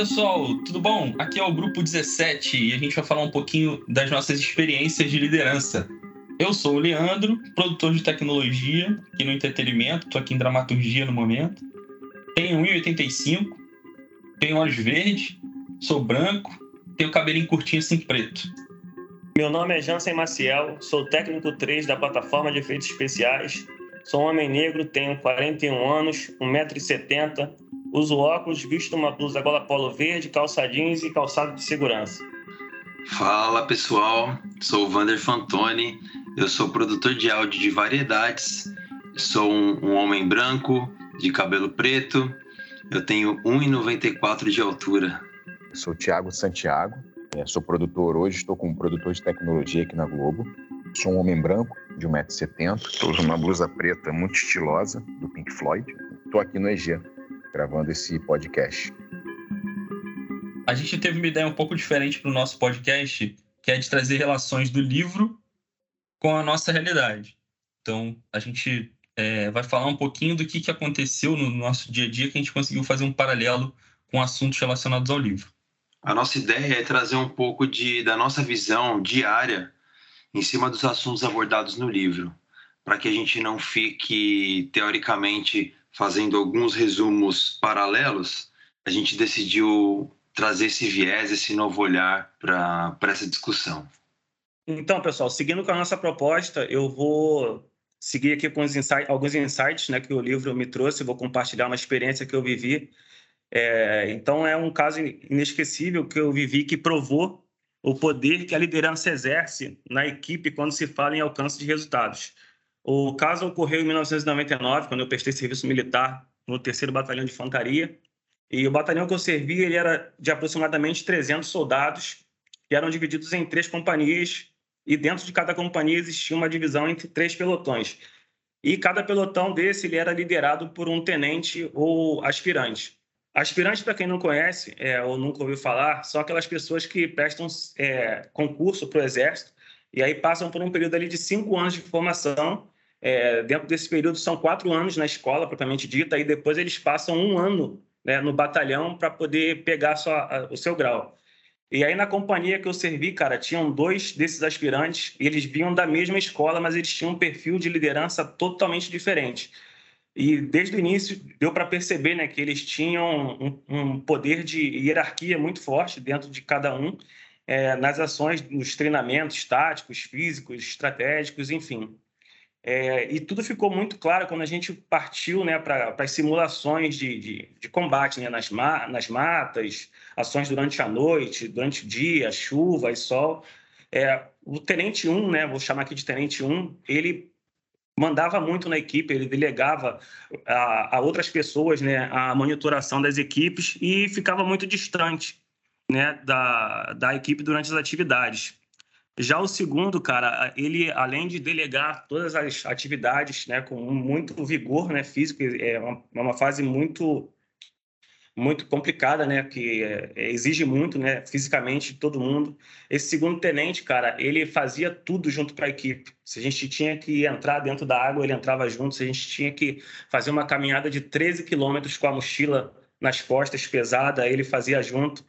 pessoal, tudo bom? Aqui é o grupo 17 e a gente vai falar um pouquinho das nossas experiências de liderança. Eu sou o Leandro, produtor de tecnologia aqui no entretenimento, estou aqui em dramaturgia no momento. Tenho 1,85, tenho olhos verdes, sou branco, tenho cabelinho curtinho assim preto. Meu nome é Jansen Maciel, sou técnico 3 da plataforma de efeitos especiais, sou um homem negro, tenho 41 anos, 1,70m, uso óculos, visto uma blusa gola polo verde, calça jeans e calçado de segurança. Fala pessoal, sou o Vander Fantoni, eu sou produtor de áudio de variedades, sou um, um homem branco, de cabelo preto, eu tenho 1,94 de altura. Sou Tiago Santiago, é, sou produtor hoje, estou como produtor de tecnologia aqui na Globo. Sou um homem branco, de 1,70m, estou usando uma blusa preta muito estilosa, do Pink Floyd. Estou aqui no EG, gravando esse podcast. A gente teve uma ideia um pouco diferente para o nosso podcast, que é de trazer relações do livro com a nossa realidade. Então, a gente é, vai falar um pouquinho do que, que aconteceu no nosso dia a dia que a gente conseguiu fazer um paralelo com assuntos relacionados ao livro. A nossa ideia é trazer um pouco de, da nossa visão diária em cima dos assuntos abordados no livro, para que a gente não fique, teoricamente, fazendo alguns resumos paralelos, a gente decidiu trazer esse viés, esse novo olhar para essa discussão. Então, pessoal, seguindo com a nossa proposta, eu vou seguir aqui com alguns insights né, que o livro me trouxe, vou compartilhar uma experiência que eu vivi. É, então, é um caso inesquecível que eu vivi que provou o poder que a liderança exerce na equipe quando se fala em alcance de resultados. O caso ocorreu em 1999, quando eu prestei serviço militar no terceiro batalhão de infantaria. E o batalhão que eu servi ele era de aproximadamente 300 soldados, que eram divididos em três companhias, e dentro de cada companhia existia uma divisão entre três pelotões. E cada pelotão desse ele era liderado por um tenente ou aspirante. Aspirante, para quem não conhece é, ou nunca ouviu falar, são aquelas pessoas que prestam é, concurso para o Exército e aí passam por um período ali de cinco anos de formação. É, dentro desse período são quatro anos na escola, propriamente dita, e depois eles passam um ano né, no batalhão para poder pegar o seu grau. E aí, na companhia que eu servi, cara, tinham dois desses aspirantes, e eles vinham da mesma escola, mas eles tinham um perfil de liderança totalmente diferente. E desde o início deu para perceber né, que eles tinham um, um, poder de hierarquia muito forte dentro de cada um, é, nas ações, nos treinamentos táticos, físicos, estratégicos, enfim. É, e tudo ficou muito claro quando a gente partiu né, para as simulações de, de, de combate né, nas, ma nas matas, ações durante a noite, durante o dia, chuva e sol. É, o Tenente 1, né, vou chamar aqui de Tenente 1, ele mandava muito na equipe, ele delegava a, a outras pessoas né, a monitoração das equipes e ficava muito distante né, da, da equipe durante as atividades. Já o segundo, cara, ele além de delegar todas as atividades, né, com muito vigor, né, físico, é uma, é uma fase muito muito complicada, né, que é, exige muito, né, fisicamente de todo mundo. Esse segundo tenente, cara, ele fazia tudo junto com a equipe. Se a gente tinha que entrar dentro da água, ele entrava junto. Se a gente tinha que fazer uma caminhada de 13 quilômetros com a mochila nas costas pesada, ele fazia junto.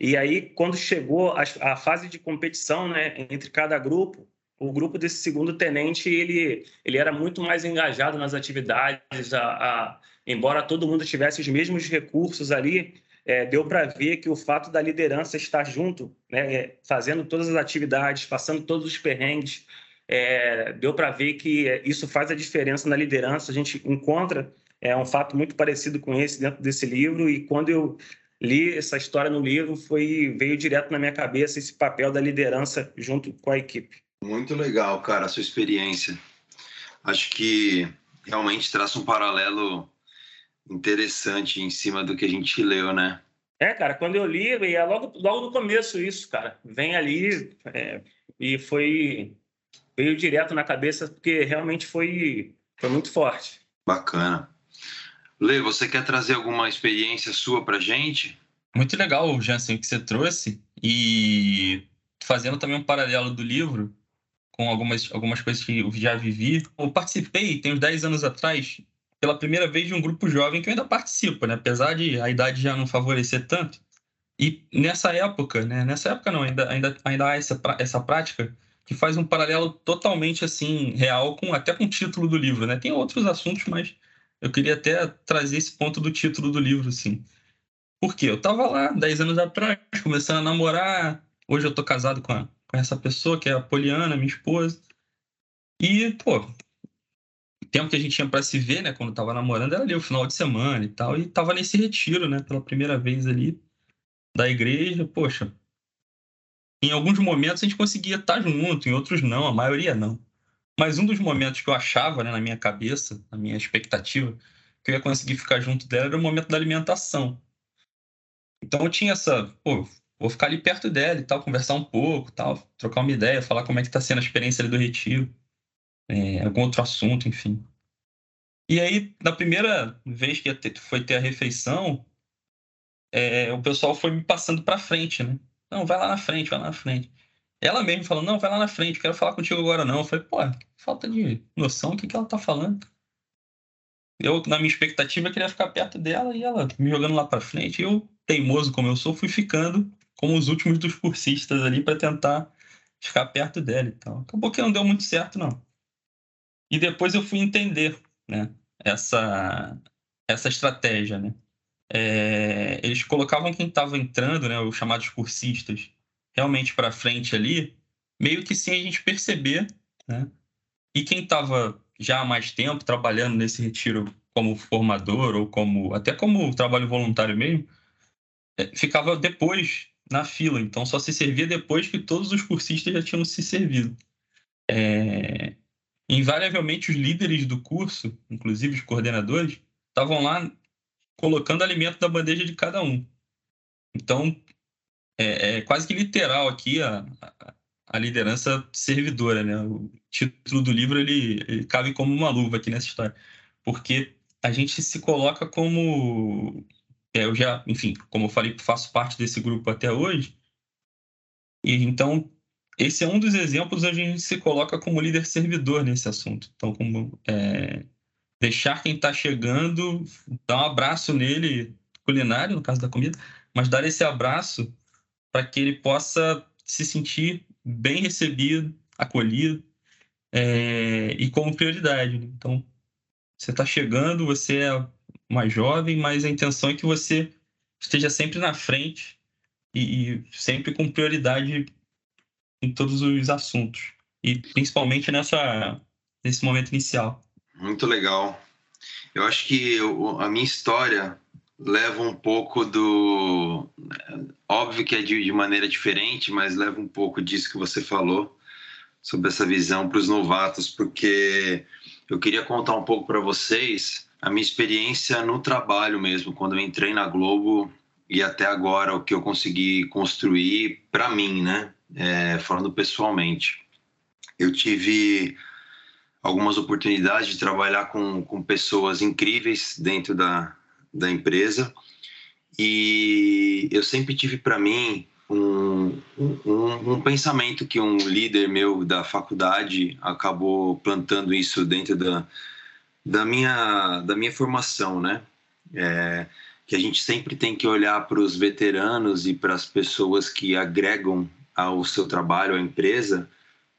E aí, quando chegou a, a fase de competição né, entre cada grupo, o grupo desse segundo tenente ele, ele era muito mais engajado nas atividades, a, a, embora todo mundo tivesse os mesmos recursos ali, é, deu para ver que o fato da liderança estar junto, né, é, fazendo todas as atividades, passando todos os perrengues, é, deu para ver que isso faz a diferença na liderança. A gente encontra é, um fato muito parecido com esse dentro desse livro e quando eu li essa história no livro, foi veio direto na minha cabeça esse papel da liderança junto com a equipe. Muito legal, cara, a sua experiência. Acho que realmente traça um paralelo interessante em cima do que a gente leu, né? É, cara, quando eu li, é logo, logo no começo isso, cara. Vem ali é, e foi veio direto na cabeça porque realmente foi foi muito forte. Bacana. Lê, você quer trazer alguma experiência sua para gente? Muito legal, Jansen, que você trouxe. E fazendo também um paralelo do livro com algumas, algumas coisas que eu já vivi. Eu participei, tem uns 10 anos atrás, pela primeira vez de um grupo jovem que eu ainda participo, né? Apesar de a idade já não favorecer tanto. E nessa época, né? Nessa época não, ainda, ainda, ainda há essa, essa prática que faz um paralelo totalmente assim real com até com o título do livro, né? Tem outros assuntos, mas eu queria até trazer esse ponto do título do livro, assim. Porque eu tava lá 10 anos atrás, começando a namorar. Hoje eu tô casado com, a, com essa pessoa, que é a Poliana, minha esposa. E, pô, o tempo que a gente tinha para se ver, né, quando tava namorando, era ali o final de semana e tal. E tava nesse retiro, né, pela primeira vez ali da igreja. Poxa, em alguns momentos a gente conseguia estar junto, em outros não, a maioria não. Mas um dos momentos que eu achava, né, na minha cabeça, na minha expectativa, que eu ia conseguir ficar junto dela era o momento da alimentação. Então eu tinha essa, pô, vou ficar ali perto dela e tal, conversar um pouco, tal, trocar uma ideia, falar como é que está sendo a experiência ali do retiro, é, algum outro assunto, enfim. E aí, na primeira vez que ter, foi ter a refeição, é, o pessoal foi me passando para frente, né? Não, vai lá na frente, vai lá na frente. Ela mesma falou, não, vai lá na frente, quero falar contigo agora não. Eu falei, pô, falta de noção, o que, que ela tá falando? Eu, na minha expectativa, queria ficar perto dela e ela me jogando lá para frente. Eu, teimoso como eu sou, fui ficando como os últimos dos cursistas ali para tentar ficar perto dela e tal. Acabou que não deu muito certo, não. E depois eu fui entender, né, essa, essa estratégia, né. É, eles colocavam quem estava entrando, né, os chamados cursistas, realmente para frente ali, meio que sem a gente perceber, né? E quem estava já há mais tempo trabalhando nesse retiro como formador ou como até como trabalho voluntário mesmo, é, ficava depois na fila, então só se servia depois que todos os cursistas já tinham se servido. É... Invariavelmente os líderes do curso, inclusive os coordenadores, estavam lá colocando alimento na bandeja de cada um. Então é, é quase que literal aqui a, a, liderança servidora, né? O título do livro ele, ele cabe como uma luva aqui nessa história, porque a gente se coloca como é, eu já, enfim, como eu falei, faço parte desse grupo até hoje. E então esse é um dos exemplos onde a gente se coloca como líder servidor nesse assunto. Então, como é, deixar quem está chegando, dar um abraço nele, culinário, no caso da comida, mas dar esse abraço para que ele possa se sentir bem recebido, acolhido é, e como prioridade. Né? Então, você está chegando, você é mais jovem, mas a intenção é que você esteja sempre na frente e, e sempre com prioridade em todos os assuntos e principalmente nessa nesse momento inicial. Muito legal. Eu acho que a minha história leva um pouco do. Óbvio que é de, de maneira diferente, mas leva um pouco disso que você falou, sobre essa visão para os novatos, porque eu queria contar um pouco para vocês a minha experiência no trabalho mesmo, quando eu entrei na Globo e até agora o que eu consegui construir para mim, né? É, falando pessoalmente. Eu tive algumas oportunidades de trabalhar com, com pessoas incríveis dentro da, da empresa. E eu sempre tive para mim um, um, um, pensamento que um líder meu da faculdade acabou plantando isso dentro da, da, minha, da minha formação, né? É, que a gente sempre tem que olhar para os veteranos e para as pessoas que agregam ao seu trabalho, à empresa,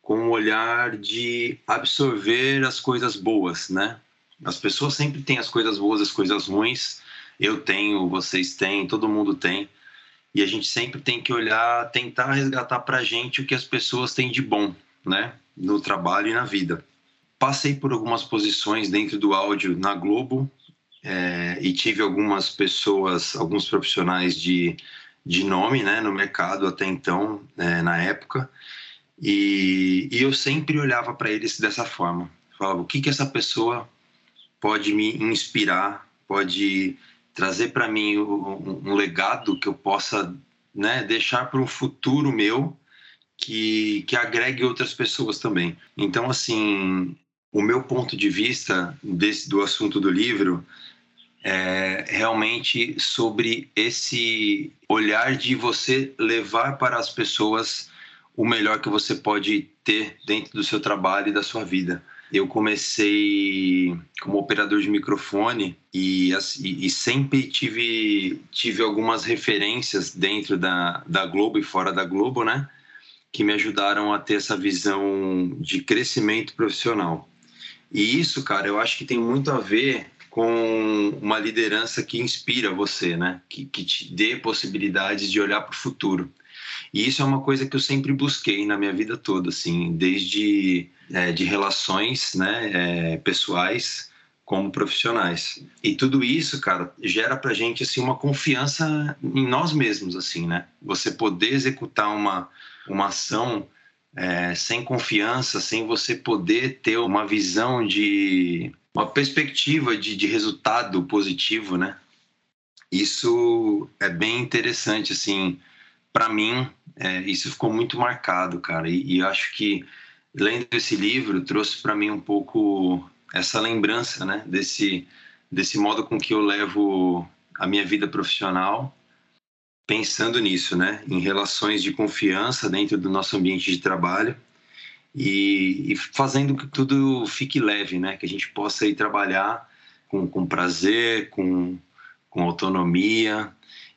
com um olhar de absorver as coisas boas, né? As pessoas sempre têm as coisas boas, as coisas ruins. Eu tenho, vocês têm, todo mundo tem. E a gente sempre tem que olhar, tentar resgatar para a gente o que as pessoas têm de bom, né? No trabalho e na vida. Passei por algumas posições dentro do áudio na Globo é, e tive algumas pessoas, alguns profissionais de, de nome, né? No mercado até então, é, na época. E, e eu sempre olhava para eles dessa forma. Falava, o que que essa pessoa pode me inspirar, pode trazer para mim um, legado que eu possa né, deixar para um futuro meu que, que agregue outras pessoas também. Então, assim, o meu ponto de vista desse, do assunto do livro é realmente sobre esse olhar de você levar para as pessoas o melhor que você pode ter dentro do seu trabalho e da sua vida eu comecei como operador de microfone e, e, e, sempre tive, tive algumas referências dentro da, da Globo e fora da Globo, né? Que me ajudaram a ter essa visão de crescimento profissional. E isso, cara, eu acho que tem muito a ver com uma liderança que inspira você, né? Que, que te dê possibilidades de olhar para o futuro. E isso é uma coisa que eu sempre busquei na minha vida toda, assim, desde é, de relações, né, é, pessoais como profissionais. E tudo isso, cara, gera pra gente assim uma confiança em nós mesmos, assim, né? Você poder executar uma uma ação é, sem confiança, sem você poder ter uma visão de uma perspectiva de, de resultado positivo, né? Isso é bem interessante, assim, para mim, é, isso ficou muito marcado, cara. E, e acho que lendo esse livro trouxe para mim um pouco essa lembrança, né, desse desse modo com que eu levo a minha vida profissional, pensando nisso, né, em relações de confiança dentro do nosso ambiente de trabalho e, e fazendo que tudo fique leve, né, que a gente possa ir trabalhar com, com prazer, com, com autonomia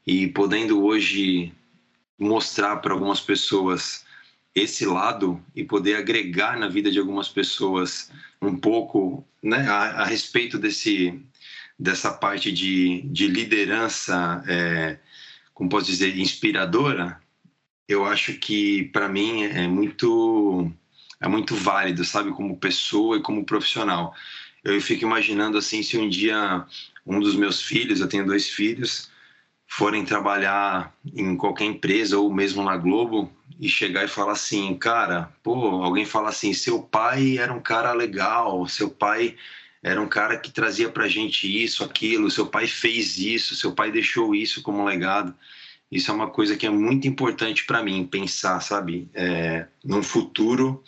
e podendo hoje mostrar para algumas pessoas esse lado e poder agregar na vida de algumas pessoas um pouco né, a, a respeito desse, dessa parte de, de liderança, é, como posso dizer, inspiradora, eu acho que para mim é muito é muito válido, sabe, como pessoa e como profissional. Eu fico imaginando assim se um dia um dos meus filhos, eu tenho dois filhos, forem trabalhar em qualquer empresa ou mesmo na Globo e chegar e falar assim, cara, pô, alguém fala assim, seu pai era um cara legal, seu pai era um cara que trazia pra gente isso, aquilo, seu pai fez isso, seu pai deixou isso como legado. Isso é uma coisa que é muito importante para mim pensar, sabe, é, num futuro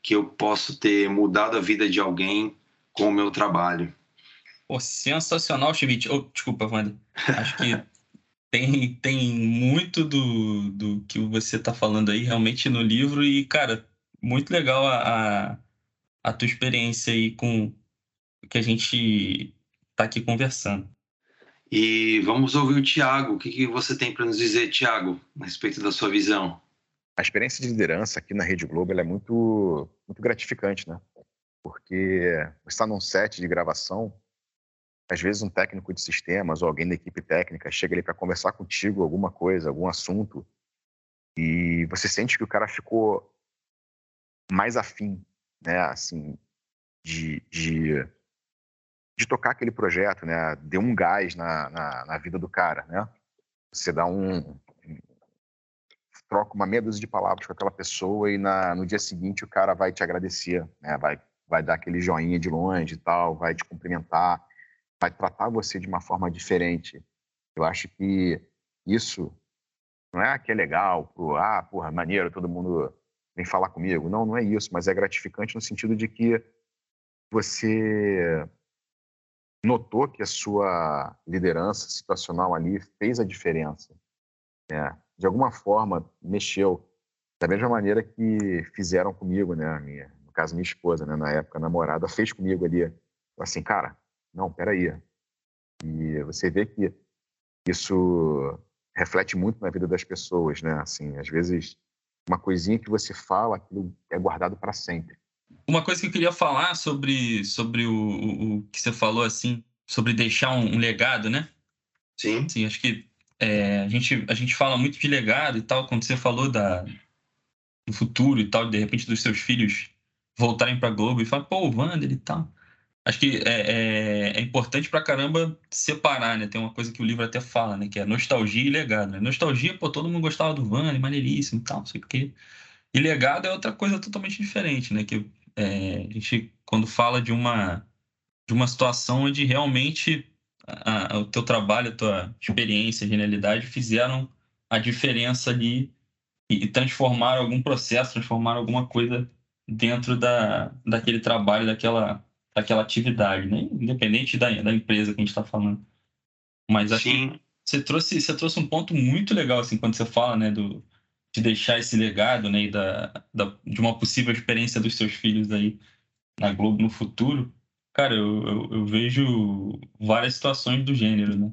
que eu posso ter mudado a vida de alguém com o meu trabalho. Pô, sensacional, Schmidt. Oh, desculpa, Wanda. Acho que tem, tem muito do, do que você está falando aí realmente no livro e, cara, muito legal a, a, a tua experiência aí com o que a gente está aqui conversando. E vamos ouvir o Tiago. O que, que você tem para nos dizer, Tiago, a respeito da sua visão? A experiência de liderança aqui na Rede Globo é muito, muito gratificante, né? Porque você está num set de gravação às vezes um técnico de sistemas ou alguém da equipe técnica chega ali para conversar contigo alguma coisa, algum assunto, e você sente que o cara ficou mais afim, né, assim, de, de, de tocar aquele projeto, né, deu um gás na, na, na vida do cara, né, você dá um, troca uma meia dúzia de palavras com aquela pessoa e na, no dia seguinte o cara vai te agradecer, né, vai, vai dar aquele joinha de longe e tal, vai te cumprimentar, vai tratar você de uma forma diferente. Eu acho que isso não é que é legal, pro, ah, porra, maneiro, todo mundo vem falar comigo. Não, não é isso, mas é gratificante no sentido de que você notou que a sua liderança situacional ali fez a diferença. Né? De alguma forma, mexeu. Da mesma maneira que fizeram comigo, né? Minha, no caso, minha esposa, né? na época, namorada, fez comigo ali. Assim, cara, não, peraí. E você vê que isso reflete muito na vida das pessoas, né? Assim, às vezes uma coisinha que você fala, aquilo é guardado para sempre. Uma coisa que eu queria falar sobre, sobre o, o, o que você falou, assim, sobre deixar um, um legado, né? Sim. Sim, acho que é, a, gente, a gente fala muito de legado e tal, quando você falou da, do futuro e tal, de repente dos seus filhos voltarem para Globo e falar, pô, o Wander e tal acho que é, é, é, importante pra caramba separar, né? Tem uma coisa que o livro até fala, né? Que é nostalgia e legado. Né? Nostalgia, pô, todo mundo gostava do Vani, maneiríssimo e tal, não sei o quê. E legado é outra coisa totalmente diferente, né? Que é, a gente, quando fala de uma, de uma situação onde realmente a, a, o teu trabalho, a tua experiência, a genialidade fizeram a diferença ali e, e transformaram algum processo, transformaram alguma coisa dentro da, daquele trabalho, daquela daquela atividade, né? independente da, da empresa que a gente está falando. Mas acho Sim. que você trouxe, você trouxe um ponto muito legal assim, quando você fala né, do, de deixar esse legado né, da, da, de uma possível experiência dos seus filhos aí. na Globo no futuro, cara, eu, eu, eu vejo várias situações do gênero, né?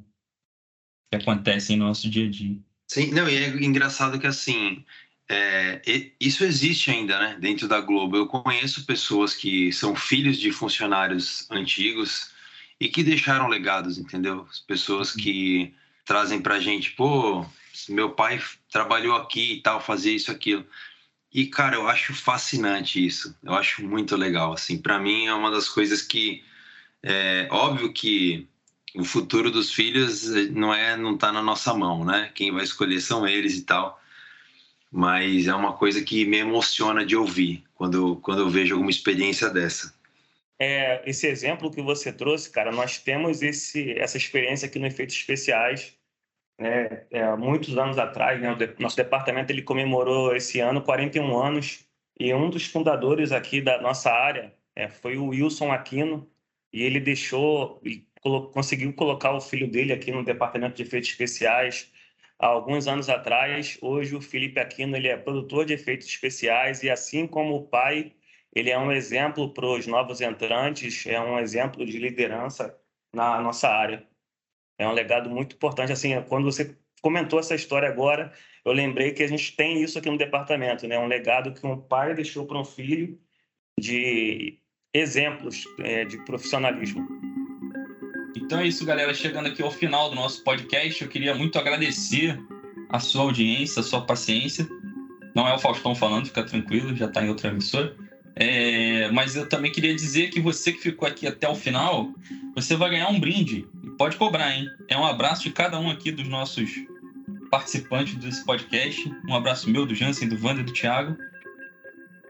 Que acontecem no nosso dia a dia. Sim, não, e é engraçado que assim, é, isso existe ainda, né, dentro da Globo. Eu conheço pessoas que são filhos de funcionários antigos e que deixaram legados, entendeu? Pessoas que trazem pra gente, pô, meu pai trabalhou aqui e tal, fazia isso, aquilo. E, cara, eu acho fascinante isso. Eu acho muito legal, assim. Para mim é uma das coisas que... É óbvio que o futuro dos filhos eh, não é não tá na nossa mão, né? Quem vai escolher são eles e tal. Mas é uma coisa que me emociona de ouvir quando, quando eu vejo alguma experiência dessa. É, esse exemplo que você trouxe, cara, nós temos esse, essa experiência aqui no Efeitos Especiais. Né? É, muitos anos atrás, né? nosso departamento ele comemorou esse ano 41 anos e um dos fundadores aqui da nossa área é, foi o Wilson Aquino e ele deixou, ele conseguiu colocar o filho dele aqui no departamento de efeitos especiais há alguns anos atrás. Hoje o Felipe Aquino ele é produtor de efeitos especiais e assim como o pai ele é um exemplo para os novos entrantes, é um exemplo de liderança na nossa área. É um legado muito importante. Assim, quando você comentou essa história agora, eu lembrei que a gente tem isso aqui no departamento, né? Um legado que um pai deixou para um filho de exemplos é, de profissionalismo. Então é isso, galera. Chegando aqui ao final do nosso podcast, eu queria muito agradecer a sua audiência, a sua paciência. Não é o Faustão falando, fica tranquilo, já está em outra emissora. É, mas eu também queria dizer que você que ficou aqui até o final, você vai ganhar um brinde. Pode cobrar, hein? É um abraço de cada um aqui dos nossos participantes desse podcast. Um abraço meu, do Jansen, do Wander, do Thiago.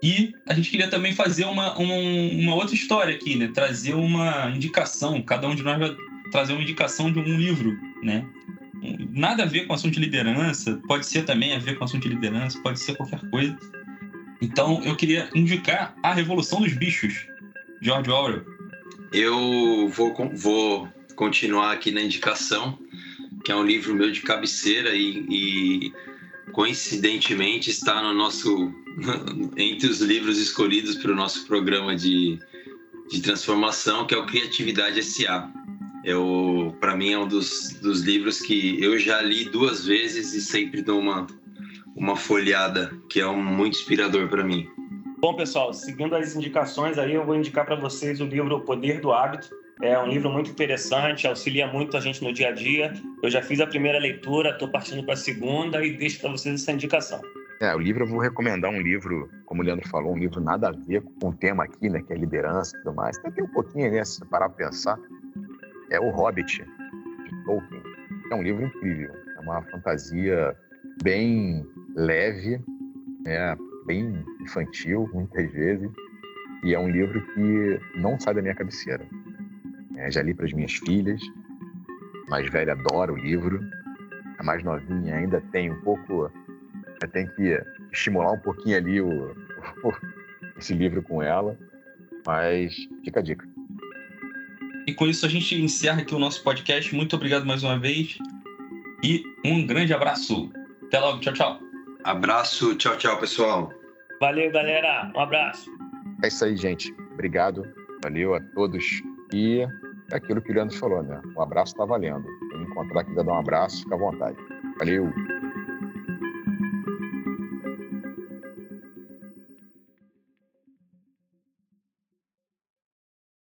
E a gente queria também fazer uma, uma, uma, outra história aqui, né? Trazer uma indicação. Cada um de nós vai trazer uma indicação de um livro, né? Nada a ver com assunto de liderança, pode ser também a ver com assunto de liderança, pode ser qualquer coisa. Então, eu queria indicar A Revolução dos Bichos, George Orwell. Eu vou, vou continuar aqui na indicação, que é um livro meu de cabeceira e, e coincidentemente está no nosso entre os livros escolhidos para o nosso programa de, de transformação, que é o Criatividade SA. Para mim é um dos, dos livros que eu já li duas vezes e sempre dou uma uma folhada, que é um, muito inspirador para mim. Bom, pessoal, seguindo as indicações aí, eu vou indicar para vocês o livro O Poder do Hábito. É um livro muito interessante, auxilia muito a gente no dia a dia. Eu já fiz a primeira leitura, estou partindo para a segunda e deixo para vocês essa indicação. É, o livro eu vou recomendar um livro, como o Leandro falou, um livro nada a ver com o tema aqui, né, que é liderança e tudo mais. Tem um pouquinho, né, se parar para pensar. É O Hobbit, de Tolkien. É um livro incrível. É uma fantasia bem leve, né, bem infantil, muitas vezes, e é um livro que não sai da minha cabeceira. É, já li para as minhas filhas, a mais velha adora o livro, a mais novinha ainda tem um pouco, tem que estimular um pouquinho ali o, o, esse livro com ela, mas fica a dica. E com isso a gente encerra aqui o nosso podcast. Muito obrigado mais uma vez e um grande abraço. Até logo, tchau, tchau. Abraço, tchau, tchau, pessoal. Valeu, galera. Um abraço. É isso aí, gente. Obrigado. Valeu a todos. E é aquilo que o Leandro falou, né? Um abraço tá valendo. Quem encontrar quiser dar um abraço, fica à vontade. Valeu.